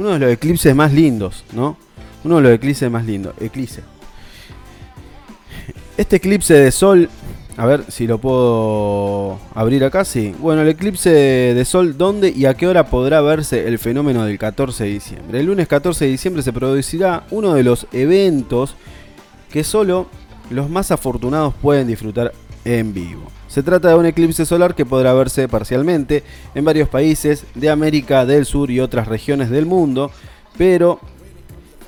uno de los eclipses más lindos, ¿no? Uno de los eclipses más lindos. Eclipse. Este eclipse de sol, a ver si lo puedo abrir acá, sí. Bueno, el eclipse de sol, ¿dónde y a qué hora podrá verse el fenómeno del 14 de diciembre? El lunes 14 de diciembre se producirá uno de los eventos que solo los más afortunados pueden disfrutar en vivo. Se trata de un eclipse solar que podrá verse parcialmente en varios países de América del Sur y otras regiones del mundo, pero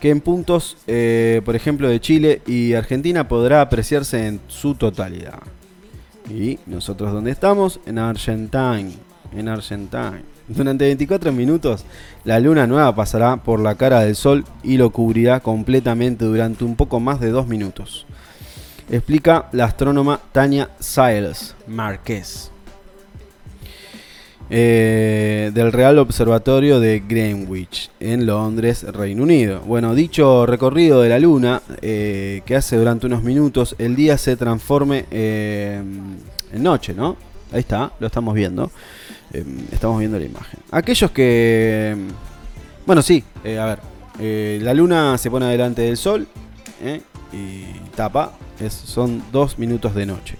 que en puntos, eh, por ejemplo, de Chile y Argentina podrá apreciarse en su totalidad. Y nosotros donde estamos, en Argentina, en Argentina. Durante 24 minutos, la luna nueva pasará por la cara del sol y lo cubrirá completamente durante un poco más de 2 minutos explica la astrónoma Tania Siles Márquez. Eh, del Real Observatorio de Greenwich en Londres, Reino Unido. Bueno, dicho recorrido de la Luna eh, que hace durante unos minutos el día se transforme eh, en noche, ¿no? Ahí está, lo estamos viendo. estamos viendo la imagen. Aquellos que... Bueno, sí, a ver. la Luna se pone delante del Sol y tapa son dos minutos de noche.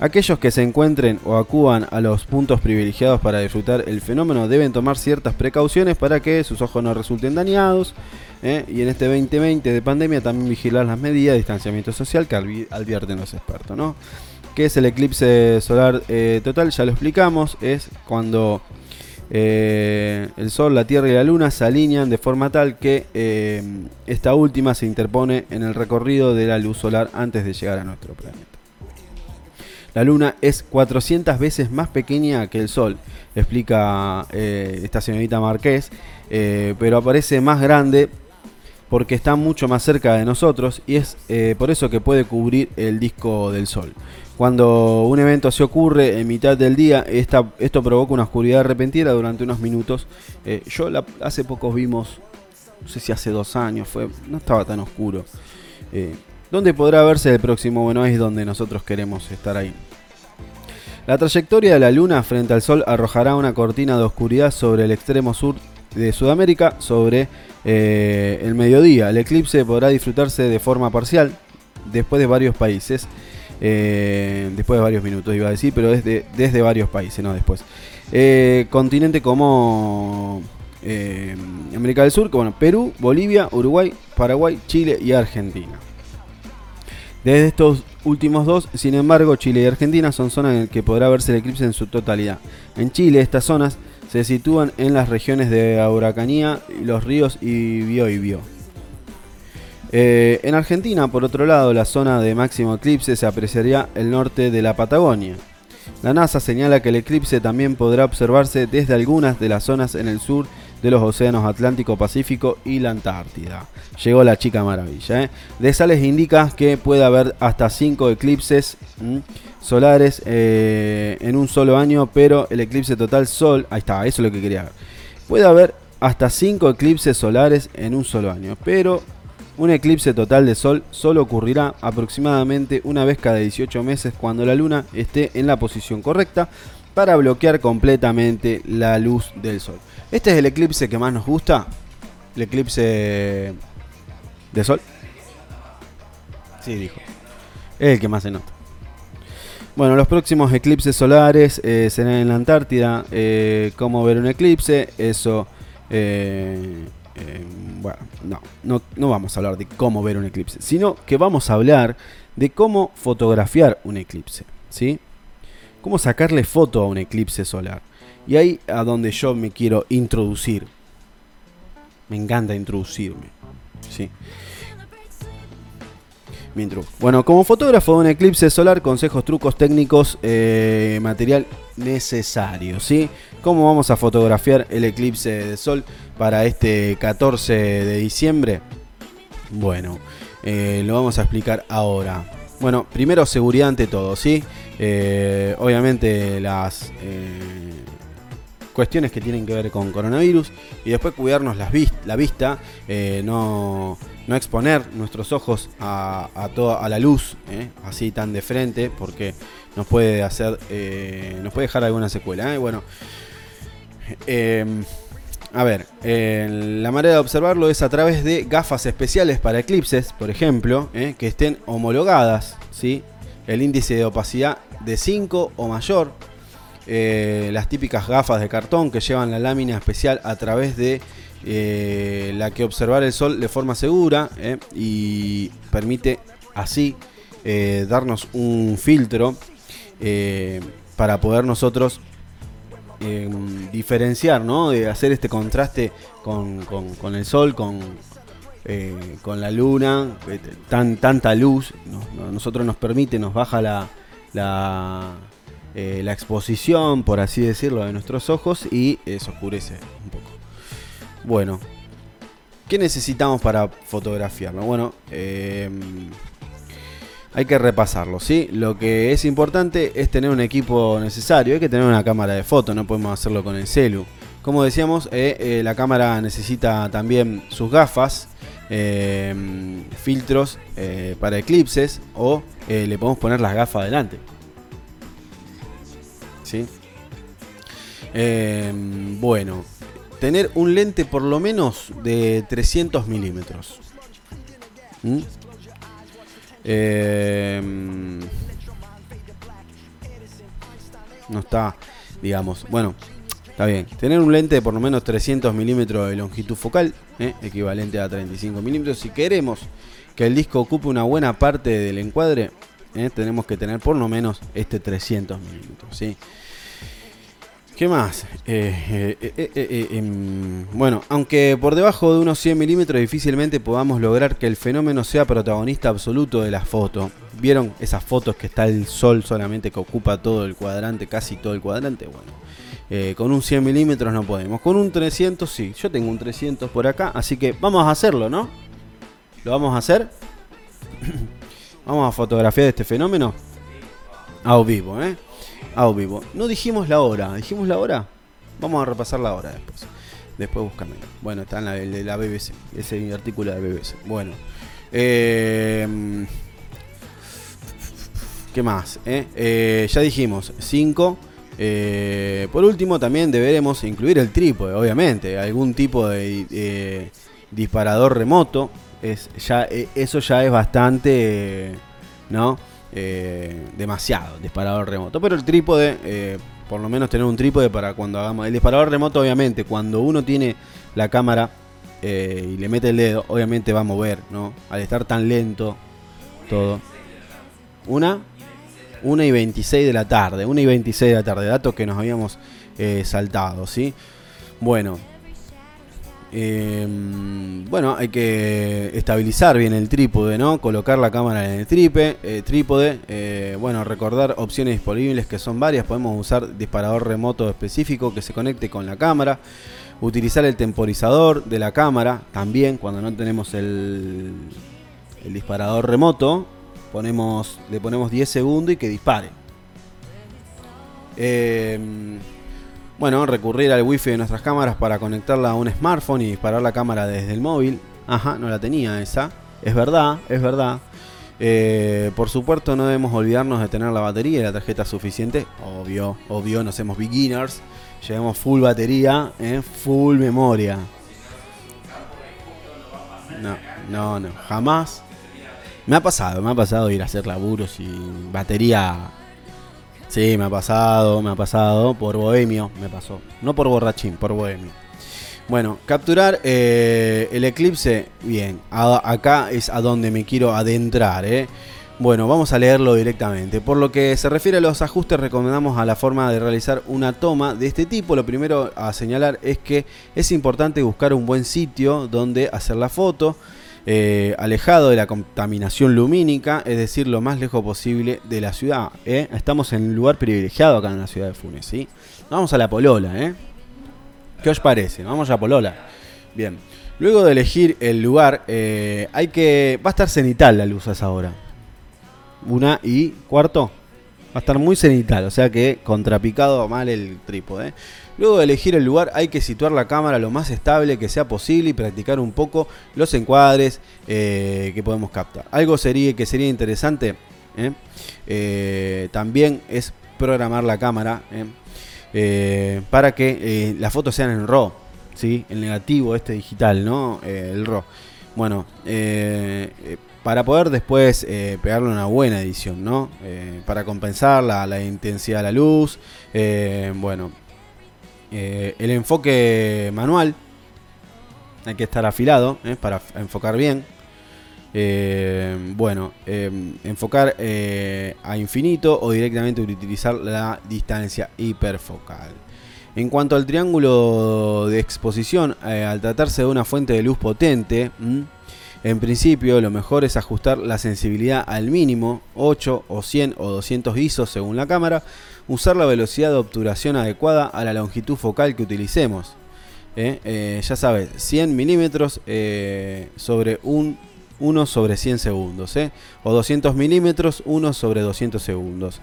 Aquellos que se encuentren o acudan a los puntos privilegiados para disfrutar el fenómeno deben tomar ciertas precauciones para que sus ojos no resulten dañados. ¿eh? Y en este 2020 de pandemia también vigilar las medidas de distanciamiento social que advierten los expertos. ¿no? ¿Qué es el eclipse solar eh, total? Ya lo explicamos. Es cuando eh, el Sol, la Tierra y la Luna se alinean de forma tal que eh, esta última se interpone en el recorrido de la luz solar antes de llegar a nuestro planeta. La Luna es 400 veces más pequeña que el Sol, explica eh, esta señorita Marqués, pero aparece más grande porque está mucho más cerca de nosotros y es por eso que puede cubrir el disco del Sol. Cuando un evento se ocurre en mitad del día, esto provoca una oscuridad repentina durante unos minutos. Eh, yo hace poco vimos, no sé si hace dos años, fue, no estaba tan oscuro. Eh, ¿Dónde podrá verse el próximo? Bueno, es donde nosotros queremos estar ahí. La trayectoria de la Luna frente al Sol arrojará una cortina de oscuridad sobre el extremo sur de Sudamérica, sobre eh, el mediodía. El eclipse podrá disfrutarse de forma parcial después de varios países. Eh, después de varios minutos iba a decir, pero desde, desde varios países, no después. Eh, continente como eh, América del Sur, como Perú, Bolivia, Uruguay, Paraguay, Chile y Argentina. Desde estos últimos dos, sin embargo, Chile y Argentina son zonas en las que podrá verse el eclipse en su totalidad. En Chile, estas zonas se sitúan en las regiones de Auracanía, los ríos y Bio y Bio. Eh, en Argentina, por otro lado, la zona de máximo eclipse se apreciaría el norte de la Patagonia. La NASA señala que el eclipse también podrá observarse desde algunas de las zonas en el sur de los océanos Atlántico, Pacífico y la Antártida. Llegó la chica maravilla. ¿eh? De Sales indica que puede haber hasta 5 eclipses solares eh, en un solo año, pero el eclipse total sol, ahí está, eso es lo que quería ver. Puede haber hasta 5 eclipses solares en un solo año, pero un eclipse total de Sol solo ocurrirá aproximadamente una vez cada 18 meses cuando la Luna esté en la posición correcta para bloquear completamente la luz del Sol. Este es el eclipse que más nos gusta, el eclipse de Sol. Sí, dijo. Es el que más se nota. Bueno, los próximos eclipses solares eh, serán en la Antártida. Eh, ¿Cómo ver un eclipse? Eso... Eh, eh, bueno, no, no, vamos a hablar de cómo ver un eclipse, sino que vamos a hablar de cómo fotografiar un eclipse, ¿sí? Cómo sacarle foto a un eclipse solar. Y ahí a donde yo me quiero introducir. Me encanta introducirme, ¿sí? Bueno, como fotógrafo de un eclipse solar, consejos, trucos técnicos, eh, material necesario, ¿sí? ¿Cómo vamos a fotografiar el eclipse de sol para este 14 de diciembre? Bueno, eh, lo vamos a explicar ahora. Bueno, primero seguridad ante todo, ¿sí? Eh, obviamente las cuestiones que tienen que ver con coronavirus y después cuidarnos la vista, no no exponer nuestros ojos a, toda, a la luz, ¿eh? así tan de frente, porque nos puede hacer, eh, nos puede dejar alguna secuela. ¿eh? Bueno, a ver, la manera de observarlo es a través de gafas especiales para eclipses, por ejemplo, que estén homologadas, ¿sí? El índice de opacidad de 5 o mayor, las típicas gafas de cartón que llevan la lámina especial a través de la que observar el sol de forma segura y permite así darnos un filtro para poder nosotros diferenciar, ¿no? De hacer este contraste con, el sol, con, eh, con la luna, eh, tan, tanta luz, nosotros nos permite, nos baja la, la, eh, exposición, por así decirlo, de nuestros ojos y oscurece. Bueno, ¿qué necesitamos para fotografiarlo? Bueno, em, hay que repasarlo, ¿sí? Lo que es importante es tener un equipo necesario, hay que tener una cámara de foto, no podemos hacerlo con el celu. Como decíamos, eh, eh, la cámara necesita también sus gafas, eh, filtros para eclipses o le podemos poner las gafas adelante. ¿Sí? bueno, tener un lente por lo menos de 300 milímetros. ¿Mm? Em, no está, digamos, bueno, está bien. Tener un lente de por lo menos 300 milímetros de longitud focal, eh, equivalente a 35 milímetros. Si queremos que el disco ocupe una buena parte del encuadre, eh, tenemos que tener por lo menos este 300 milímetros. ¿sí? ¿Qué más? Eh, eh, eh, em, bueno, aunque por debajo de unos 100 milímetros difícilmente podamos lograr que el fenómeno sea protagonista absoluto de la foto. ¿Vieron esas fotos que está el sol solamente que ocupa todo el cuadrante, casi todo el cuadrante? Bueno, con un 100 milímetros no podemos. Con un 300 sí, yo tengo un 300 por acá, así que vamos a hacerlo, ¿no? ¿Lo vamos a hacer? vamos a fotografiar este fenómeno a vivo, ¿eh? A vivo. No dijimos la hora. ¿Dijimos la hora? Vamos a repasar la hora después. Después búscamela. Bueno, está en la, de la BBC. Ese artículo de BBC. Bueno. Eh, ¿Qué más? Eh? Eh, ya dijimos 5. por último, también deberemos incluir el trípode, obviamente. Algún tipo de disparador remoto. Es, ya, eso ya es bastante. ¿No? Eh, demasiado disparador remoto. Pero el trípode, eh, por lo menos tener un trípode para cuando hagamos. El disparador remoto, obviamente, cuando uno tiene la cámara eh, y le mete el dedo, obviamente va a mover, ¿no? Al estar tan lento todo. Una, una y 26 de la tarde, una y 26 de la tarde, datos que nos habíamos saltado, ¿sí? Bueno, Em, bueno, hay que estabilizar bien el trípode, ¿no? Colocar la cámara en el eh, trípode. Eh, bueno, recordar opciones disponibles que son varias. Podemos usar disparador remoto específico que se conecte con la cámara. Utilizar el temporizador de la cámara también cuando no tenemos el, el disparador remoto. Ponemos, le ponemos 10 segundos y que dispare. Eh, bueno, recurrir al wifi de nuestras cámaras para conectarla a un smartphone y disparar la cámara desde el móvil. Ajá, no la tenía esa. Es verdad, es verdad. Eh, por supuesto no debemos olvidarnos de tener la batería y la tarjeta suficiente. Obvio, obvio, no somos beginners. Llevamos full batería, eh, full memoria. No, no, no, jamás. Me ha pasado, me ha pasado ir a hacer laburos y batería Sí, me ha pasado, me ha pasado. Por bohemio me pasó. No por borrachín, por bohemio. Bueno, capturar eh, el eclipse. Bien, acá es a donde me quiero adentrar. ¿eh? Bueno, vamos a leerlo directamente. Por lo que se refiere a los ajustes, recomendamos a la forma de realizar una toma de este tipo. Lo primero a señalar es que es importante buscar un buen sitio donde hacer la foto. Eh, alejado de la contaminación lumínica, es decir, lo más lejos posible de la ciudad. ¿eh? Estamos en un lugar privilegiado acá en la ciudad de Funes. ¿sí? Vamos a la Polola. ¿eh? ¿Qué os parece? Vamos a Polola. Bien. Luego de elegir el lugar, eh, hay que. Va a estar cenital la luz a esa hora. Una y cuarto. Va a estar muy cenital, o sea que contrapicado mal el trípode. Luego de elegir el lugar hay que situar la cámara lo más estable que sea posible y practicar un poco los encuadres eh, que podemos captar. Algo sería, que sería interesante ¿eh? Eh, también es programar la cámara para que las fotos sean en RAW. ¿sí? El negativo este digital, ¿no? Eh, el RAW. Bueno, para poder después pegarle una buena edición, ¿no? para compensar la, la, intensidad de la luz. bueno, el enfoque manual. Hay que estar afilado para enfocar bien. Eh, bueno, eh, enfocar eh, a infinito o directamente utilizar la distancia hiperfocal. En cuanto al triángulo de exposición, al tratarse de una fuente de luz potente, en principio lo mejor es ajustar la sensibilidad al mínimo, 8 o 100 o 200 ISO según la cámara, usar la velocidad de obturación adecuada a la longitud focal que utilicemos. ya sabes, 100 milímetros sobre un 1 sobre 100 segundos, ¿eh? o 200 milímetros, 1 sobre 200 segundos.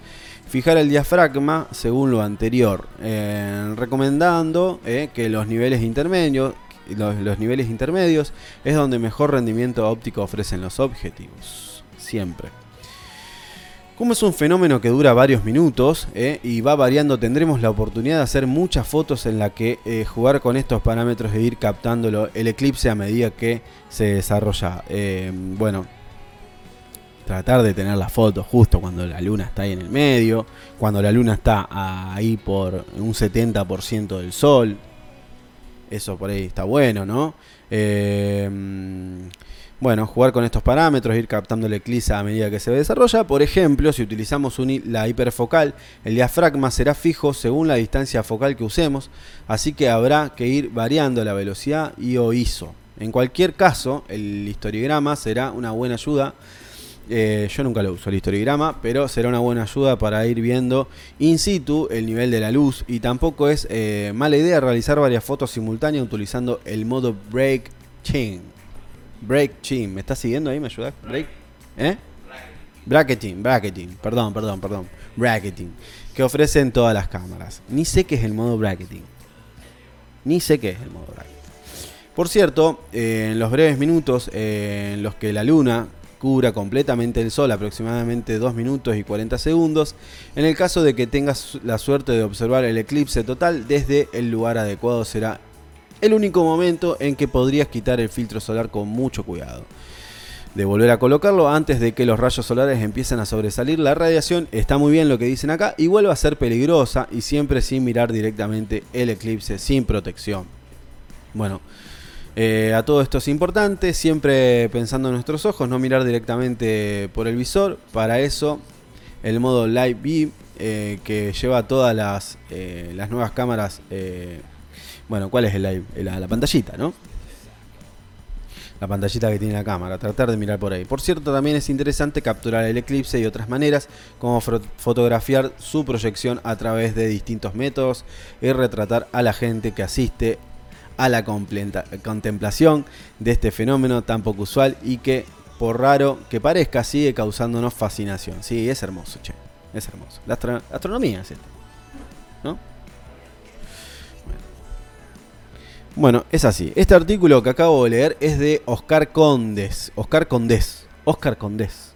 Fijar el diafragma según lo anterior, eh, recomendando eh, que los niveles intermedios, los, niveles intermedios es donde mejor rendimiento óptico ofrecen los objetivos, siempre. Como es un fenómeno que dura varios minutos eh, y va variando, tendremos la oportunidad de hacer muchas fotos en la que eh, jugar con estos parámetros e ir captándolo el eclipse a medida que se desarrolla. Eh, bueno, tratar de tener la foto justo cuando la luna está ahí en el medio, cuando la luna está ahí por un 70% del sol. Eso por ahí está bueno, ¿no? Bueno, jugar con estos parámetros, ir captando el eclipse a medida que se desarrolla. Por ejemplo, si utilizamos la hiperfocal, el diafragma será fijo según la distancia focal que usemos, así que habrá que ir variando la velocidad y o ISO. En cualquier caso, el historiograma será una buena ayuda. Eh, yo nunca lo uso el historiograma, pero será una buena ayuda para ir viendo in situ el nivel de la luz y tampoco es eh, mala idea realizar varias fotos simultáneas utilizando el modo break chain. Break Team. ¿Me estás siguiendo ahí? ¿Me ayudas? Break. ¿Eh? Bracketing, bracketing. Perdón, perdón, perdón. Bracketing. Que ofrecen todas las cámaras. Ni sé qué es el modo bracketing. Ni sé qué es el modo bracketing. Por cierto, eh, en los breves minutos en los que la luna cubra completamente el sol, aproximadamente 2 minutos y 40 segundos, en el caso de que tengas la suerte de observar el eclipse total, desde el lugar adecuado será el único momento en que podrías quitar el filtro solar con mucho cuidado. De volver a colocarlo antes de que los rayos solares empiecen a sobresalir, la radiación está muy bien lo que dicen acá y vuelve a ser peligrosa y siempre sin mirar directamente el eclipse, sin protección. Bueno, eh, a todo esto es importante, siempre pensando en nuestros ojos, no mirar directamente por el visor. Para eso, el modo Live Beam, eh, que lleva todas las, eh, las nuevas cámaras bueno, ¿cuál es el, la, pantallita, no? La pantallita que tiene la cámara, tratar de mirar por ahí. Por cierto, también es interesante capturar el eclipse y otras maneras, como fotografiar su proyección a través de distintos métodos y retratar a la gente que asiste a la contemplación de este fenómeno tan poco usual y que, por raro que parezca, sigue causándonos fascinación. Sí, es hermoso, che. Es hermoso. La, astronomía es esto. ¿No? Bueno, es así. Este artículo que acabo de leer es de Oscar Condes. Oscar Condes. Oscar Condes.